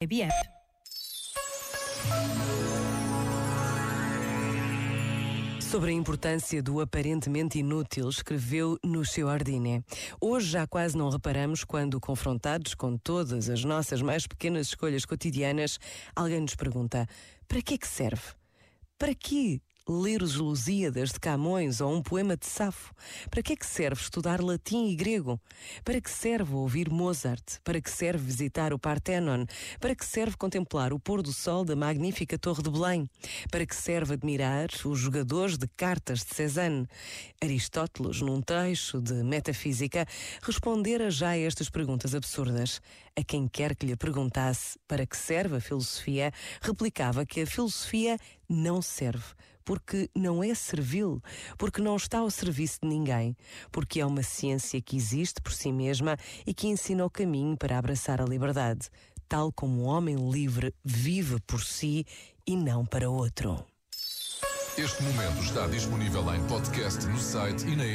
IBM. Sobre a importância do aparentemente inútil, escreveu no Ordine. Hoje já quase não reparamos quando, confrontados com todas as nossas mais pequenas escolhas cotidianas, alguém nos pergunta: para que é que serve? Para que ler os Lusíadas de Camões ou um poema de Safo? Para que é que serve estudar latim e grego? Para que serve ouvir Mozart? Para que serve visitar o Partenon? Para que serve contemplar o pôr do sol da magnífica Torre de Belém? Para que serve admirar os jogadores de cartas de Cézanne? Aristóteles, num trecho de Metafísica, respondera já a estas perguntas absurdas. A quem quer que lhe perguntasse para que serve a filosofia, replicava que a filosofia não serve porque não é servil, porque não está ao serviço de ninguém, porque é uma ciência que existe por si mesma e que ensina o caminho para abraçar a liberdade, tal como um homem livre vive por si e não para outro. Este momento está disponível em podcast no site e na.